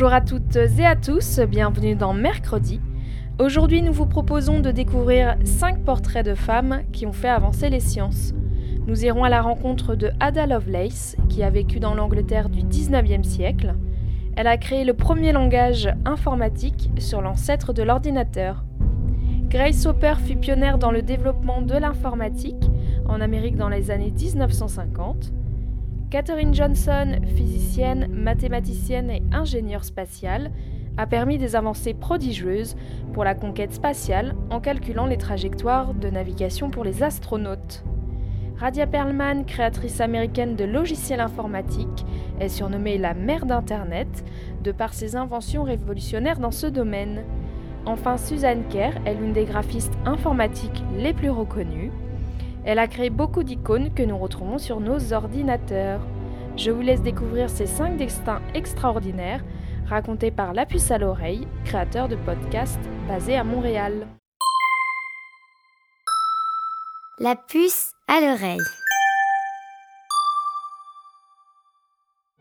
Bonjour à toutes et à tous, bienvenue dans Mercredi. Aujourd'hui, nous vous proposons de découvrir 5 portraits de femmes qui ont fait avancer les sciences. Nous irons à la rencontre de Ada Lovelace, qui a vécu dans l'Angleterre du 19e siècle. Elle a créé le premier langage informatique sur l'ancêtre de l'ordinateur. Grace Hopper fut pionnière dans le développement de l'informatique en Amérique dans les années 1950. Katherine Johnson, physicienne, mathématicienne et ingénieure spatiale, a permis des avancées prodigieuses pour la conquête spatiale en calculant les trajectoires de navigation pour les astronautes. Radia Perlman, créatrice américaine de logiciels informatiques, est surnommée la mère d'Internet de par ses inventions révolutionnaires dans ce domaine. Enfin, Suzanne Kerr est l'une des graphistes informatiques les plus reconnues. Elle a créé beaucoup d'icônes que nous retrouvons sur nos ordinateurs. Je vous laisse découvrir ces 5 destins extraordinaires racontés par La Puce à l'oreille, créateur de podcasts basé à Montréal. La puce à l'oreille.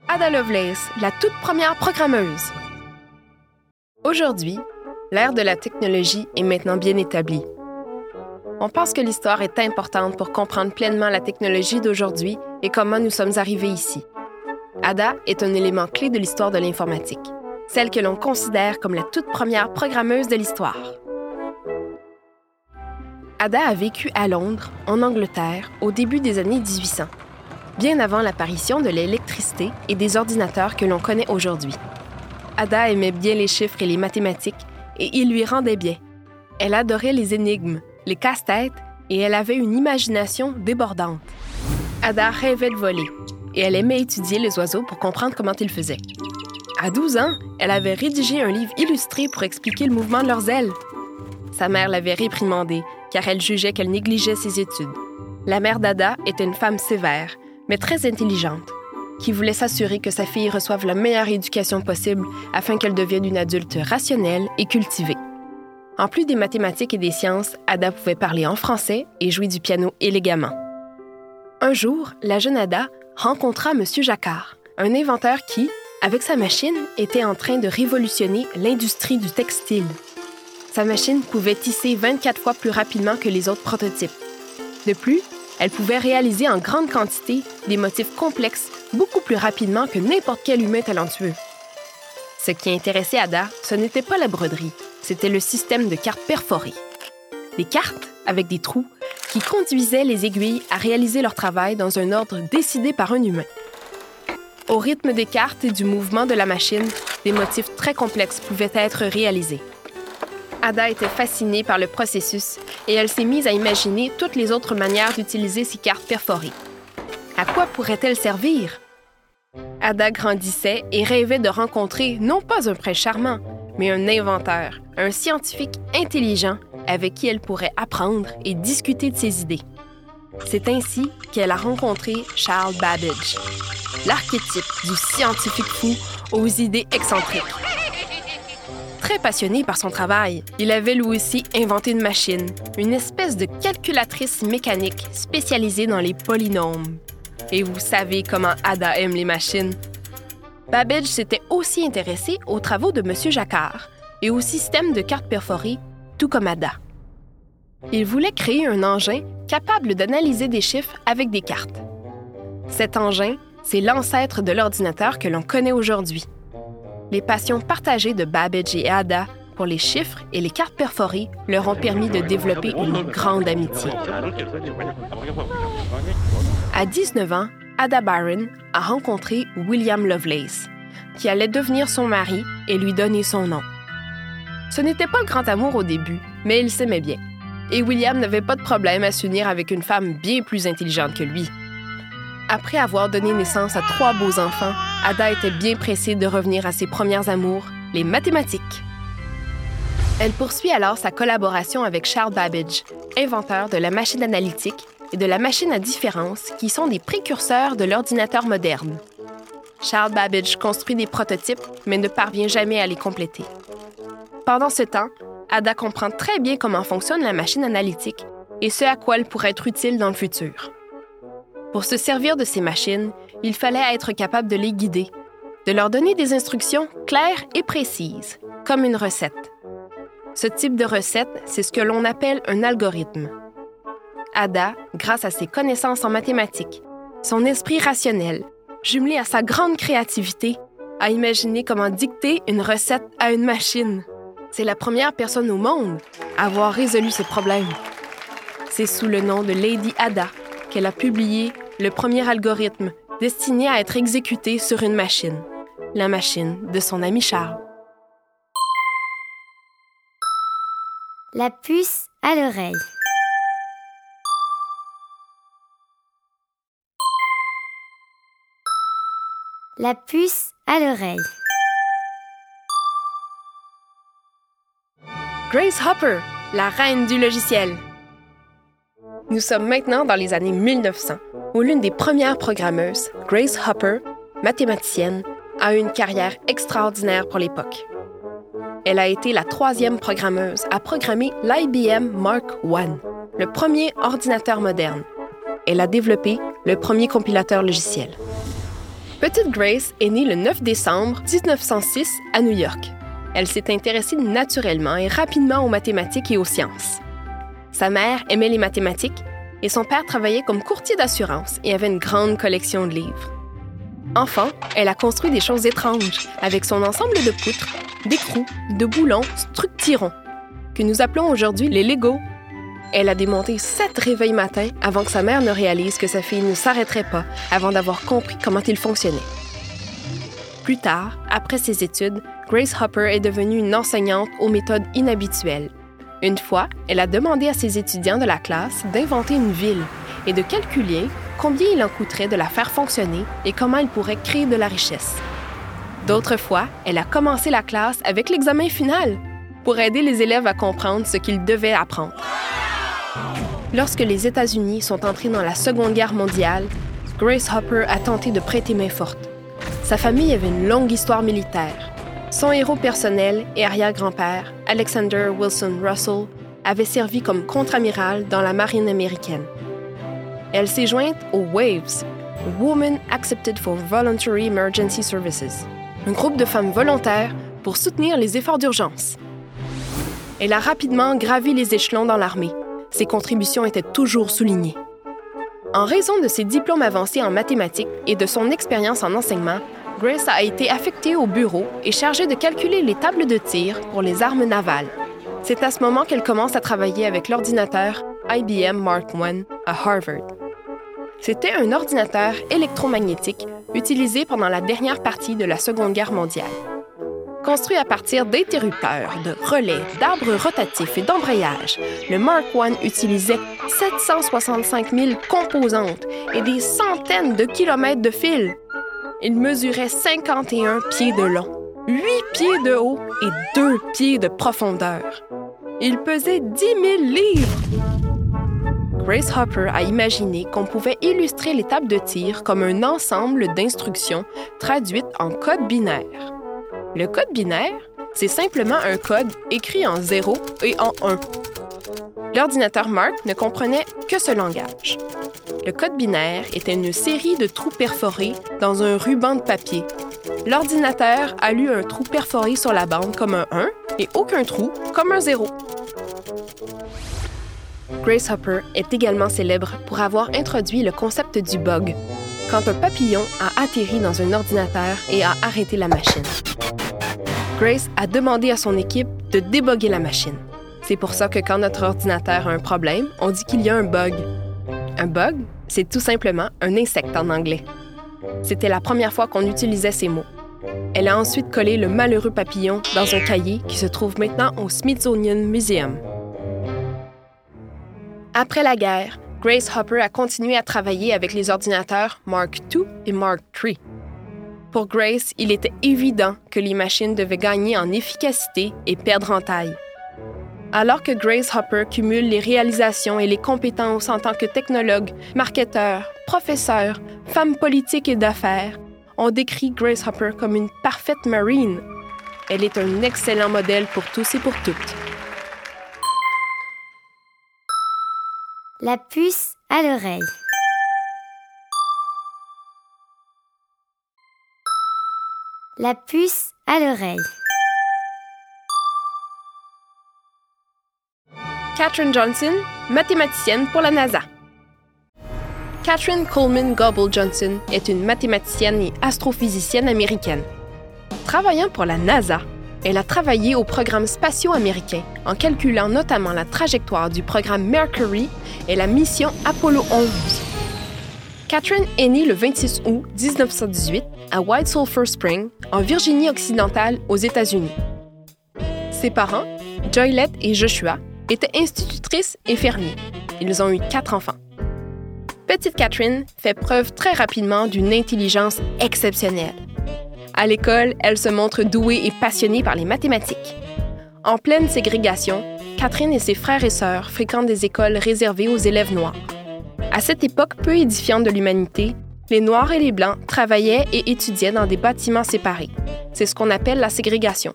Ada Lovelace, la toute première programmeuse. Aujourd'hui, l'ère de la technologie est maintenant bien établie. On pense que l'histoire est importante pour comprendre pleinement la technologie d'aujourd'hui et comment nous sommes arrivés ici. Ada est un élément clé de l'histoire de l'informatique, celle que l'on considère comme la toute première programmeuse de l'histoire. Ada a vécu à Londres, en Angleterre, au début des années 1800, bien avant l'apparition de l'électricité et des ordinateurs que l'on connaît aujourd'hui. Ada aimait bien les chiffres et les mathématiques, et ils lui rendaient bien. Elle adorait les énigmes, les casse-têtes, et elle avait une imagination débordante. Ada rêvait de voler, et elle aimait étudier les oiseaux pour comprendre comment ils faisaient. À 12 ans, elle avait rédigé un livre illustré pour expliquer le mouvement de leurs ailes. Sa mère l'avait réprimandée, car elle jugeait qu'elle négligeait ses études. La mère d'Ada était une femme sévère, mais très intelligente, qui voulait s'assurer que sa fille reçoive la meilleure éducation possible afin qu'elle devienne une adulte rationnelle et cultivée. En plus des mathématiques et des sciences, Ada pouvait parler en français et jouer du piano élégamment. Un jour, la jeune Ada rencontra M. Jacquard, un inventeur qui, avec sa machine, était en train de révolutionner l'industrie du textile. Sa machine pouvait tisser 24 fois plus rapidement que les autres prototypes. De plus, elle pouvait réaliser en grande quantité des motifs complexes beaucoup plus rapidement que n'importe quel humain talentueux. Ce qui intéressait Ada, ce n'était pas la broderie, c'était le système de cartes perforées. Des cartes avec des trous qui conduisaient les aiguilles à réaliser leur travail dans un ordre décidé par un humain. Au rythme des cartes et du mouvement de la machine, des motifs très complexes pouvaient être réalisés. Ada était fascinée par le processus et elle s'est mise à imaginer toutes les autres manières d'utiliser ces cartes perforées. À quoi pourraient-elles servir? Ada grandissait et rêvait de rencontrer non pas un prince charmant, mais un inventeur, un scientifique intelligent avec qui elle pourrait apprendre et discuter de ses idées. C'est ainsi qu'elle a rencontré Charles Babbage, l'archétype du scientifique fou aux idées excentriques. Très passionné par son travail, il avait lui aussi inventé une machine, une espèce de calculatrice mécanique spécialisée dans les polynômes. Et vous savez comment Ada aime les machines. Babbage s'était aussi intéressé aux travaux de M. Jacquard et au système de cartes perforées, tout comme Ada. Il voulait créer un engin capable d'analyser des chiffres avec des cartes. Cet engin, c'est l'ancêtre de l'ordinateur que l'on connaît aujourd'hui. Les passions partagées de Babbage et Ada pour les chiffres et les cartes perforées leur ont permis de développer une grande amitié. À 19 ans, Ada Byron a rencontré William Lovelace, qui allait devenir son mari et lui donner son nom. Ce n'était pas le grand amour au début, mais ils s'aimaient bien. Et William n'avait pas de problème à s'unir avec une femme bien plus intelligente que lui. Après avoir donné naissance à trois beaux enfants, Ada était bien pressée de revenir à ses premières amours, les mathématiques. Elle poursuit alors sa collaboration avec Charles Babbage, inventeur de la machine analytique et de la machine à différence, qui sont des précurseurs de l'ordinateur moderne. Charles Babbage construit des prototypes, mais ne parvient jamais à les compléter. Pendant ce temps, Ada comprend très bien comment fonctionne la machine analytique et ce à quoi elle pourrait être utile dans le futur. Pour se servir de ces machines, il fallait être capable de les guider, de leur donner des instructions claires et précises, comme une recette. Ce type de recette, c'est ce que l'on appelle un algorithme. Ada, grâce à ses connaissances en mathématiques, son esprit rationnel, jumelé à sa grande créativité, a imaginé comment dicter une recette à une machine. C'est la première personne au monde à avoir résolu ce problème. C'est sous le nom de Lady Ada qu'elle a publié le premier algorithme destiné à être exécuté sur une machine, la machine de son ami Charles. La puce à l'oreille. La puce à l'oreille. Grace Hopper, la reine du logiciel. Nous sommes maintenant dans les années 1900, où l'une des premières programmeuses, Grace Hopper, mathématicienne, a eu une carrière extraordinaire pour l'époque. Elle a été la troisième programmeuse à programmer l'IBM Mark I, le premier ordinateur moderne. Elle a développé le premier compilateur logiciel. Petite Grace est née le 9 décembre 1906 à New York. Elle s'est intéressée naturellement et rapidement aux mathématiques et aux sciences. Sa mère aimait les mathématiques et son père travaillait comme courtier d'assurance et avait une grande collection de livres. Enfant, elle a construit des choses étranges avec son ensemble de poutres, d'écrous, de boulons structurons, que nous appelons aujourd'hui les Lego. Elle a démonté sept réveils matins avant que sa mère ne réalise que sa fille ne s'arrêterait pas avant d'avoir compris comment il fonctionnait. Plus tard, après ses études, Grace Hopper est devenue une enseignante aux méthodes inhabituelles. Une fois, elle a demandé à ses étudiants de la classe d'inventer une ville et de calculer combien il en coûterait de la faire fonctionner et comment elle pourrait créer de la richesse. D'autres fois, elle a commencé la classe avec l'examen final pour aider les élèves à comprendre ce qu'ils devaient apprendre. Lorsque les États-Unis sont entrés dans la Seconde Guerre mondiale, Grace Hopper a tenté de prêter main forte. Sa famille avait une longue histoire militaire. Son héros personnel et arrière-grand-père, Alexander Wilson Russell, avait servi comme contre-amiral dans la marine américaine. Elle s'est jointe aux WAVES, Women Accepted for Voluntary Emergency Services, un groupe de femmes volontaires pour soutenir les efforts d'urgence. Elle a rapidement gravi les échelons dans l'armée. Ses contributions étaient toujours soulignées. En raison de ses diplômes avancés en mathématiques et de son expérience en enseignement, Grace a été affectée au bureau et chargée de calculer les tables de tir pour les armes navales. C'est à ce moment qu'elle commence à travailler avec l'ordinateur IBM Mark I à Harvard. C'était un ordinateur électromagnétique utilisé pendant la dernière partie de la Seconde Guerre mondiale. Construit à partir d'interrupteurs, de relais, d'arbres rotatifs et d'embrayages, le Mark I utilisait 765 000 composantes et des centaines de kilomètres de fils. Il mesurait 51 pieds de long, 8 pieds de haut et 2 pieds de profondeur. Il pesait 10 000 livres. Grace Hopper a imaginé qu'on pouvait illustrer tables de tir comme un ensemble d'instructions traduites en code binaire. Le code binaire, c'est simplement un code écrit en 0 et en 1. L'ordinateur Mark ne comprenait que ce langage. Le code binaire était une série de trous perforés dans un ruban de papier. L'ordinateur a lu un trou perforé sur la bande comme un 1 et aucun trou comme un 0. Grace Hopper est également célèbre pour avoir introduit le concept du bug, quand un papillon a atterri dans un ordinateur et a arrêté la machine. Grace a demandé à son équipe de déboguer la machine. C'est pour ça que quand notre ordinateur a un problème, on dit qu'il y a un bug. Un bug, c'est tout simplement un insecte en anglais. C'était la première fois qu'on utilisait ces mots. Elle a ensuite collé le malheureux papillon dans un cahier qui se trouve maintenant au Smithsonian Museum. Après la guerre, Grace Hopper a continué à travailler avec les ordinateurs Mark II et Mark III. Pour Grace, il était évident que les machines devaient gagner en efficacité et perdre en taille. Alors que Grace Hopper cumule les réalisations et les compétences en tant que technologue, marketeur, professeur, femme politique et d'affaires, on décrit Grace Hopper comme une parfaite marine. Elle est un excellent modèle pour tous et pour toutes. La puce à l'oreille. La puce à l'oreille. Katherine Johnson, mathématicienne pour la NASA. Katherine Coleman Gobble Johnson est une mathématicienne et astrophysicienne américaine. Travaillant pour la NASA, elle a travaillé au programme spatiaux américain en calculant notamment la trajectoire du programme Mercury et la mission Apollo 11. Catherine est née le 26 août 1918 à White Sulphur Spring, en Virginie-Occidentale, aux États-Unis. Ses parents, Joylette et Joshua, étaient institutrices et fermiers. Ils ont eu quatre enfants. Petite Catherine fait preuve très rapidement d'une intelligence exceptionnelle. À l'école, elle se montre douée et passionnée par les mathématiques. En pleine ségrégation, Catherine et ses frères et sœurs fréquentent des écoles réservées aux élèves noirs. À cette époque peu édifiante de l'humanité, les Noirs et les Blancs travaillaient et étudiaient dans des bâtiments séparés. C'est ce qu'on appelle la ségrégation.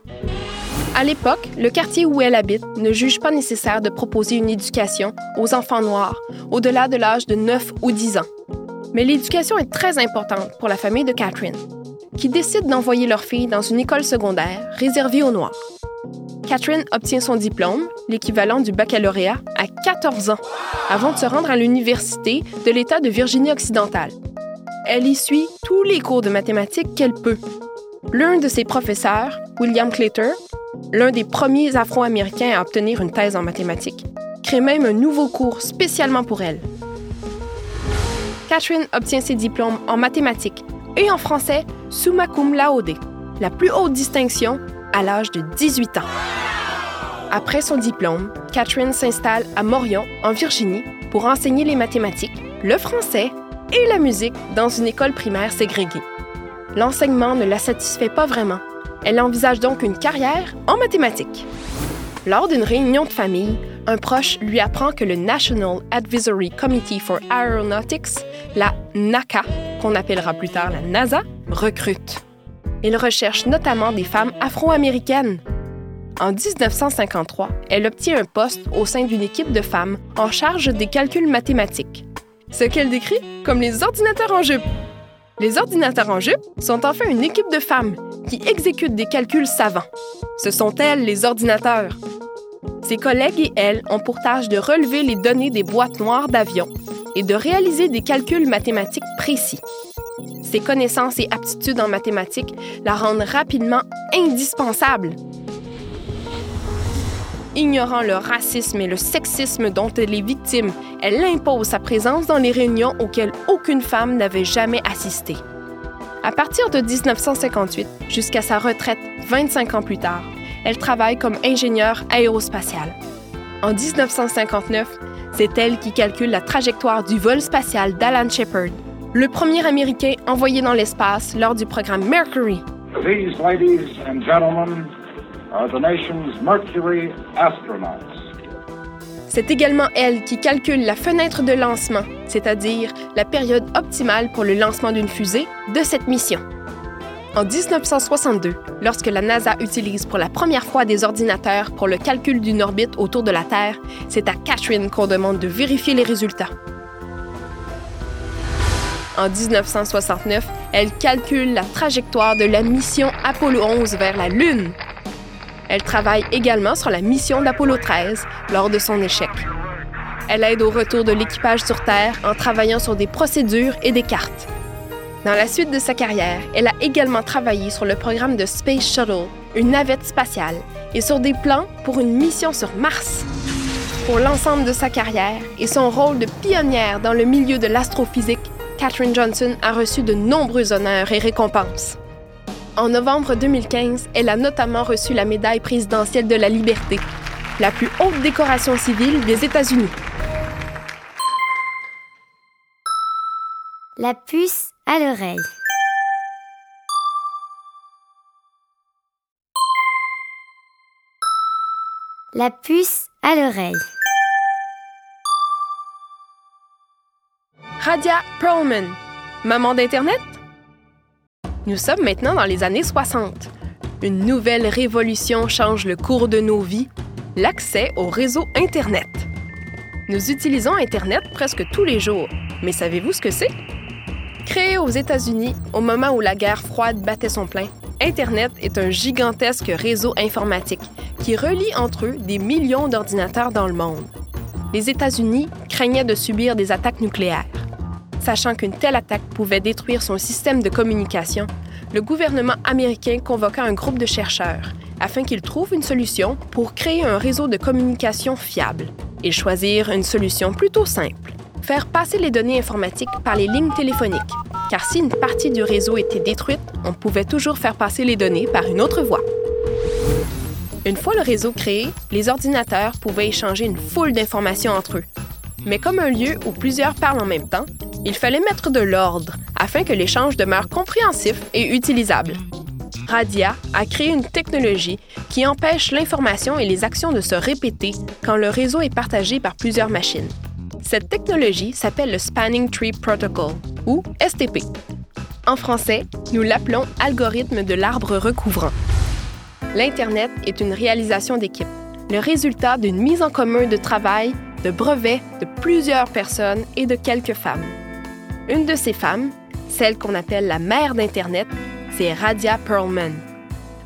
À l'époque, le quartier où elle habite ne juge pas nécessaire de proposer une éducation aux enfants noirs au-delà de l'âge de 9 ou 10 ans. Mais l'éducation est très importante pour la famille de Catherine, qui décide d'envoyer leur fille dans une école secondaire réservée aux Noirs. Catherine obtient son diplôme, l'équivalent du baccalauréat, à 14 ans, avant de se rendre à l'université de l'État de Virginie-Occidentale. Elle y suit tous les cours de mathématiques qu'elle peut. L'un de ses professeurs, William Claytor, l'un des premiers Afro-Américains à obtenir une thèse en mathématiques, crée même un nouveau cours spécialement pour elle. Catherine obtient ses diplômes en mathématiques et en français summa cum laude, la plus haute distinction à l'âge de 18 ans. Après son diplôme, Catherine s'installe à Morion, en Virginie, pour enseigner les mathématiques, le français et la musique dans une école primaire ségrégée. L'enseignement ne la satisfait pas vraiment elle envisage donc une carrière en mathématiques. Lors d'une réunion de famille, un proche lui apprend que le National Advisory Committee for Aeronautics, la NACA, qu'on appellera plus tard la NASA, recrute. Il recherche notamment des femmes afro-américaines. En 1953, elle obtient un poste au sein d'une équipe de femmes en charge des calculs mathématiques, ce qu'elle décrit comme les ordinateurs en jupe. Les ordinateurs en jupe sont enfin une équipe de femmes qui exécutent des calculs savants. Ce sont elles les ordinateurs. Ses collègues et elle ont pour tâche de relever les données des boîtes noires d'avions et de réaliser des calculs mathématiques précis. Ses connaissances et aptitudes en mathématiques la rendent rapidement indispensable. Ignorant le racisme et le sexisme dont elle est victime, elle impose sa présence dans les réunions auxquelles aucune femme n'avait jamais assisté. À partir de 1958 jusqu'à sa retraite 25 ans plus tard, elle travaille comme ingénieure aérospatiale. En 1959, c'est elle qui calcule la trajectoire du vol spatial d'Alan Shepard, le premier Américain envoyé dans l'espace lors du programme Mercury. These ladies and gentlemen are the nation's Mercury astronauts. C'est également elle qui calcule la fenêtre de lancement, c'est-à-dire la période optimale pour le lancement d'une fusée de cette mission. En 1962, lorsque la NASA utilise pour la première fois des ordinateurs pour le calcul d'une orbite autour de la Terre, c'est à Catherine qu'on demande de vérifier les résultats. En 1969, elle calcule la trajectoire de la mission Apollo 11 vers la Lune elle travaille également sur la mission d'Apollo 13 lors de son échec. Elle aide au retour de l'équipage sur Terre en travaillant sur des procédures et des cartes. Dans la suite de sa carrière, elle a également travaillé sur le programme de Space Shuttle, une navette spatiale, et sur des plans pour une mission sur Mars. Pour l'ensemble de sa carrière et son rôle de pionnière dans le milieu de l'astrophysique, Katherine Johnson a reçu de nombreux honneurs et récompenses. En novembre 2015, elle a notamment reçu la médaille présidentielle de la liberté, la plus haute décoration civile des États-Unis. La puce à l'oreille. La puce à l'oreille. Radia Perlman, maman d'Internet? Nous sommes maintenant dans les années 60. Une nouvelle révolution change le cours de nos vies, l'accès au réseau Internet. Nous utilisons Internet presque tous les jours, mais savez-vous ce que c'est? Créé aux États-Unis au moment où la guerre froide battait son plein, Internet est un gigantesque réseau informatique qui relie entre eux des millions d'ordinateurs dans le monde. Les États-Unis craignaient de subir des attaques nucléaires. Sachant qu'une telle attaque pouvait détruire son système de communication, le gouvernement américain convoqua un groupe de chercheurs afin qu'ils trouvent une solution pour créer un réseau de communication fiable. Ils choisirent une solution plutôt simple faire passer les données informatiques par les lignes téléphoniques, car si une partie du réseau était détruite, on pouvait toujours faire passer les données par une autre voie. Une fois le réseau créé, les ordinateurs pouvaient échanger une foule d'informations entre eux. Mais comme un lieu où plusieurs parlent en même temps, il fallait mettre de l'ordre afin que l'échange demeure compréhensif et utilisable. Radia a créé une technologie qui empêche l'information et les actions de se répéter quand le réseau est partagé par plusieurs machines. Cette technologie s'appelle le Spanning Tree Protocol, ou STP. En français, nous l'appelons algorithme de l'arbre recouvrant. L'Internet est une réalisation d'équipe, le résultat d'une mise en commun de travail, de brevets de plusieurs personnes et de quelques femmes. Une de ces femmes, celle qu'on appelle la mère d'Internet, c'est Radia Perlman.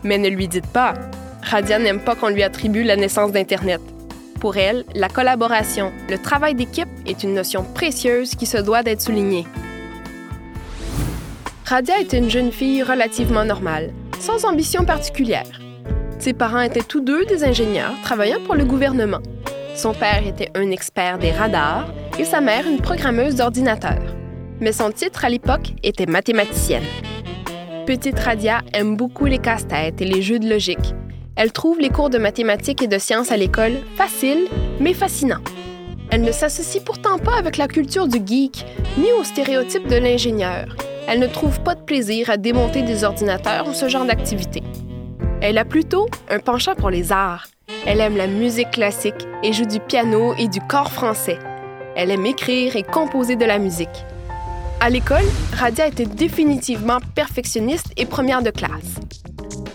Mais ne lui dites pas, Radia n'aime pas qu'on lui attribue la naissance d'Internet. Pour elle, la collaboration, le travail d'équipe est une notion précieuse qui se doit d'être soulignée. Radia était une jeune fille relativement normale, sans ambition particulière. Ses parents étaient tous deux des ingénieurs travaillant pour le gouvernement. Son père était un expert des radars et sa mère une programmeuse d'ordinateur. Mais son titre à l'époque était mathématicienne. Petite Radia aime beaucoup les casse-têtes et les jeux de logique, elle trouve les cours de mathématiques et de sciences à l'école faciles, mais fascinants. Elle ne s'associe pourtant pas avec la culture du geek, ni aux stéréotypes de l'ingénieur. Elle ne trouve pas de plaisir à démonter des ordinateurs ou ce genre d'activité. Elle a plutôt un penchant pour les arts. Elle aime la musique classique et joue du piano et du corps français. Elle aime écrire et composer de la musique. À l'école, Radia était définitivement perfectionniste et première de classe.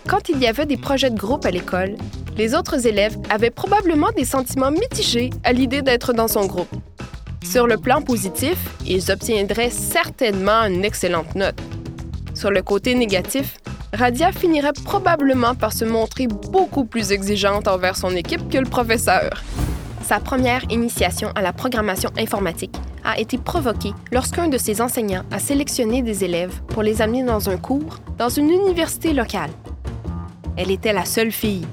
Quand il y avait des projets de groupe à l'école, les autres élèves avaient probablement des sentiments mitigés à l'idée d'être dans son groupe. Sur le plan positif, ils obtiendraient certainement une excellente note. Sur le côté négatif, Radia finirait probablement par se montrer beaucoup plus exigeante envers son équipe que le professeur. Sa première initiation à la programmation informatique a été provoquée lorsqu'un de ses enseignants a sélectionné des élèves pour les amener dans un cours dans une université locale. Elle était la seule fille.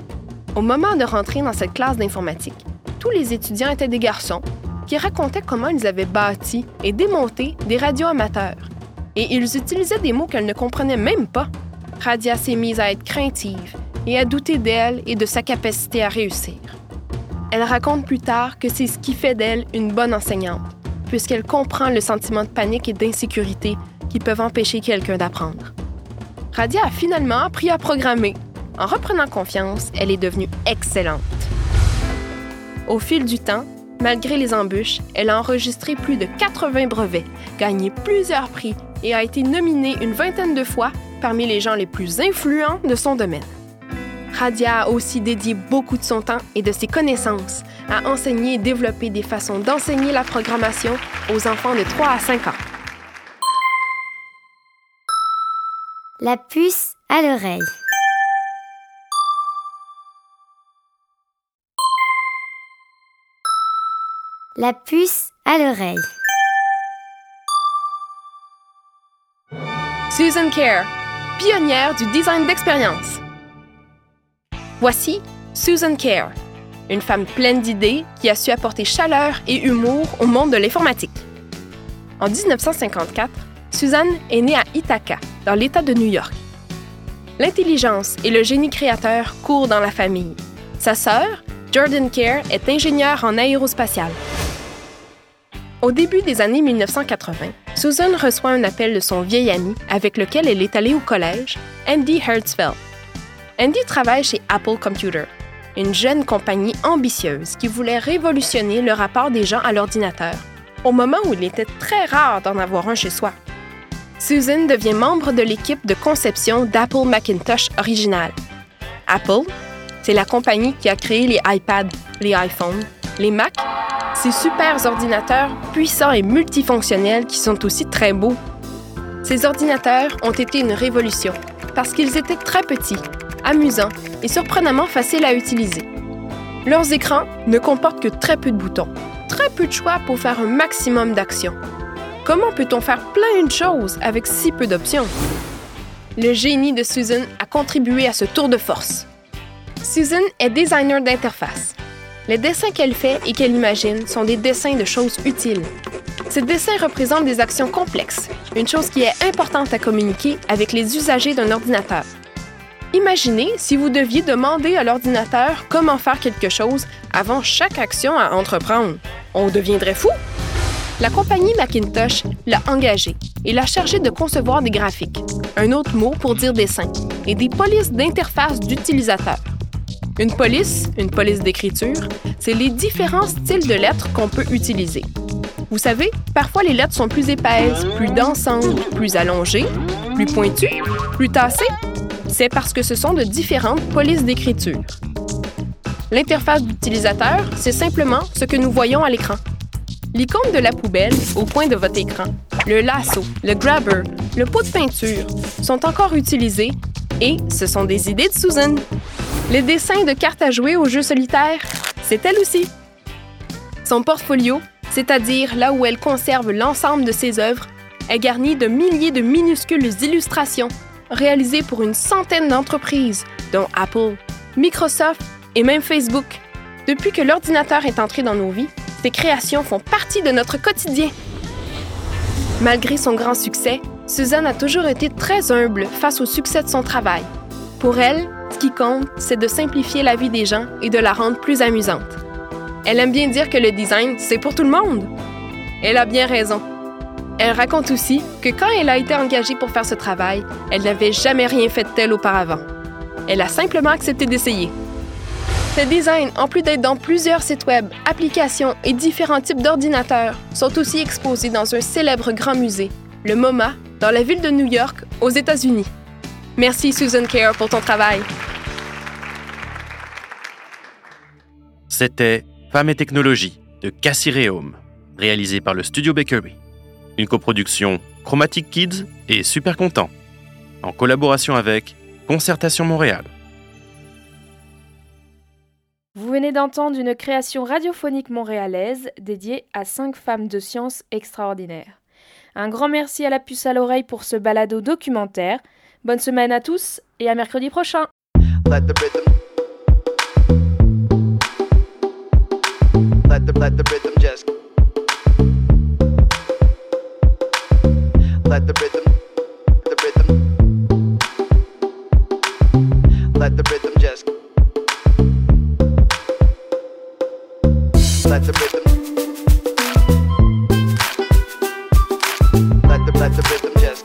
Au moment de rentrer dans cette classe d'informatique, tous les étudiants étaient des garçons qui racontaient comment ils avaient bâti et démonté des radios amateurs. Et ils utilisaient des mots qu'elle ne comprenait même pas. Radia s'est mise à être craintive et à douter d'elle et de sa capacité à réussir. Elle raconte plus tard que c'est ce qui fait d'elle une bonne enseignante, puisqu'elle comprend le sentiment de panique et d'insécurité qui peuvent empêcher quelqu'un d'apprendre. Radia a finalement appris à programmer en reprenant confiance, elle est devenue excellente. Au fil du temps, malgré les embûches, elle a enregistré plus de 80 brevets, gagné plusieurs prix et a été nominée une vingtaine de fois parmi les gens les plus influents de son domaine. Radia a aussi dédié beaucoup de son temps et de ses connaissances à enseigner et développer des façons d'enseigner la programmation aux enfants de 3 à 5 ans. La puce à l'oreille. La puce à l'oreille. Susan Kerr, pionnière du design d'expérience. Voici Susan Kerr. une femme pleine d'idées qui a su apporter chaleur et humour au monde de l'informatique. En 1954, Suzanne est née à Ithaca, dans l'État de New York. L'intelligence et le génie créateur courent dans la famille. Sa sœur, Jordan Kerr, est ingénieure en aérospatiale. Au début des années 1980, Susan reçoit un appel de son vieil ami avec lequel elle est allée au collège, Andy Hertzfeld. Andy travaille chez Apple Computer, une jeune compagnie ambitieuse qui voulait révolutionner le rapport des gens à l'ordinateur, au moment où il était très rare d'en avoir un chez soi. Susan devient membre de l'équipe de conception d'Apple Macintosh original. Apple, c'est la compagnie qui a créé les iPads, les iPhones, les Macs ces super ordinateurs puissants et multifonctionnels qui sont aussi très beaux. Ces ordinateurs ont été une révolution parce qu'ils étaient très petits, amusants et surprenamment faciles à utiliser. Leurs écrans ne comportent que très peu de boutons, très peu de choix pour faire un maximum d'actions. Comment peut-on faire plein de choses avec si peu d'options? Le génie de Susan a contribué à ce tour de force. Susan est designer d'interface. Les dessins qu'elle fait et qu'elle imagine sont des dessins de choses utiles. Ces dessins représentent des actions complexes, une chose qui est importante à communiquer avec les usagers d'un ordinateur. Imaginez si vous deviez demander à l'ordinateur comment faire quelque chose avant chaque action à entreprendre. On deviendrait fou? La compagnie Macintosh l'a engagé et l'a chargé de concevoir des graphiques, un autre mot pour dire dessin, et des polices d'interface d'utilisateurs. Une police, une police d'écriture, c'est les différents styles de lettres qu'on peut utiliser. Vous savez, parfois les lettres sont plus épaisses, plus densantes, plus allongées, plus pointues, plus tassées. C'est parce que ce sont de différentes polices d'écriture. L'interface d'utilisateur, c'est simplement ce que nous voyons à l'écran. L'icône de la poubelle au coin de votre écran, le lasso, le grabber, le pot de peinture sont encore utilisés et ce sont des idées de Susan. Les dessins de cartes à jouer au jeu solitaire, c'est elle aussi. Son portfolio, c'est-à-dire là où elle conserve l'ensemble de ses œuvres, est garni de milliers de minuscules illustrations réalisées pour une centaine d'entreprises, dont Apple, Microsoft et même Facebook. Depuis que l'ordinateur est entré dans nos vies, ces créations font partie de notre quotidien. Malgré son grand succès, Suzanne a toujours été très humble face au succès de son travail. Pour elle, ce qui compte, c'est de simplifier la vie des gens et de la rendre plus amusante. Elle aime bien dire que le design, c'est pour tout le monde. Elle a bien raison. Elle raconte aussi que quand elle a été engagée pour faire ce travail, elle n'avait jamais rien fait de tel auparavant. Elle a simplement accepté d'essayer. Ce design, en plus d'être dans plusieurs sites web, applications et différents types d'ordinateurs, sont aussi exposés dans un célèbre grand musée, le MoMA, dans la ville de New York, aux États-Unis. Merci Susan Kerr pour ton travail. C'était Femmes et technologie de Cassie Réaume, réalisé par le Studio Bakery. Une coproduction Chromatic Kids et Super Content, en collaboration avec Concertation Montréal. Vous venez d'entendre une création radiophonique montréalaise dédiée à cinq femmes de science extraordinaires. Un grand merci à la puce à l'oreille pour ce balado documentaire. Bonne semaine à tous et à mercredi prochain. let the let the rhythm let the rhythm the rhythm. Let the rhythm just let the rhythm. Let the let the rhythm just.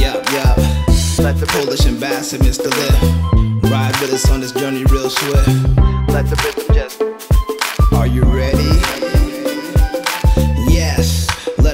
Yeah yeah. Let the Polish ambassador Mr. Lip ride with us on this journey real swift. Let the rhythm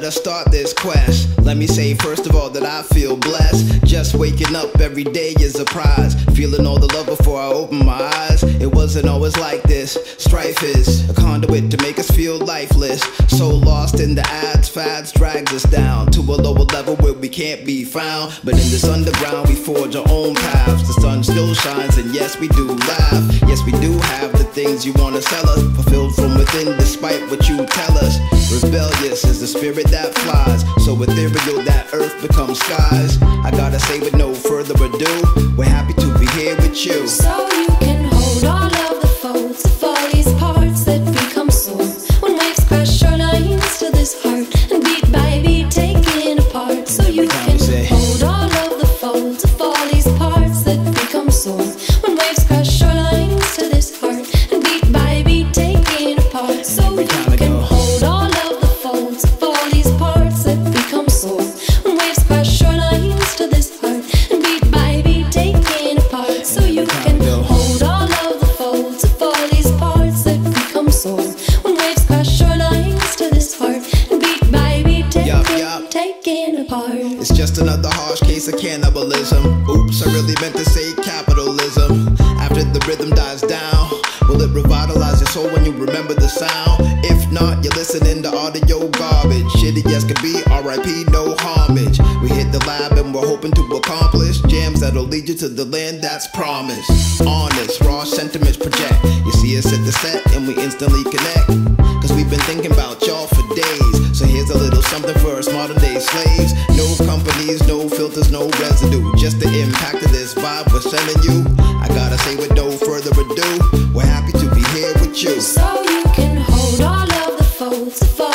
Us start this quest. Let me say first of all that I feel blessed. Just waking up every day is a prize. Feeling all the love before I open my eyes. It wasn't always like this. Strife is a conduit to make us feel lifeless. So lost in the ads, fads drags us down to a lower level where we can't be found. But in this underground, we forge our own paths. The sun still shines, and yes, we do laugh. Yes, we do have the things you wanna sell us. Fulfilled from within, despite what you tell us. Rebellious is the spirit that flies. So ethereal that earth becomes skies. I gotta say with no further ado, we're happy to be here with you. So you can revitalize your soul when you remember the sound? If not, you're listening to audio garbage. Shitty as can be, RIP, no homage. We hit the lab and we're hoping to accomplish jams that'll lead you to the land that's promised. Honest, raw sentiments project. You see us at the set and we instantly connect. Cause we've been thinking about y'all for days. So here's a little something for us modern day slaves. No companies, no filters, no residue. Just the impact of this vibe we're sending you. I gotta say with no further ado, you. So you can hold all of the folds of all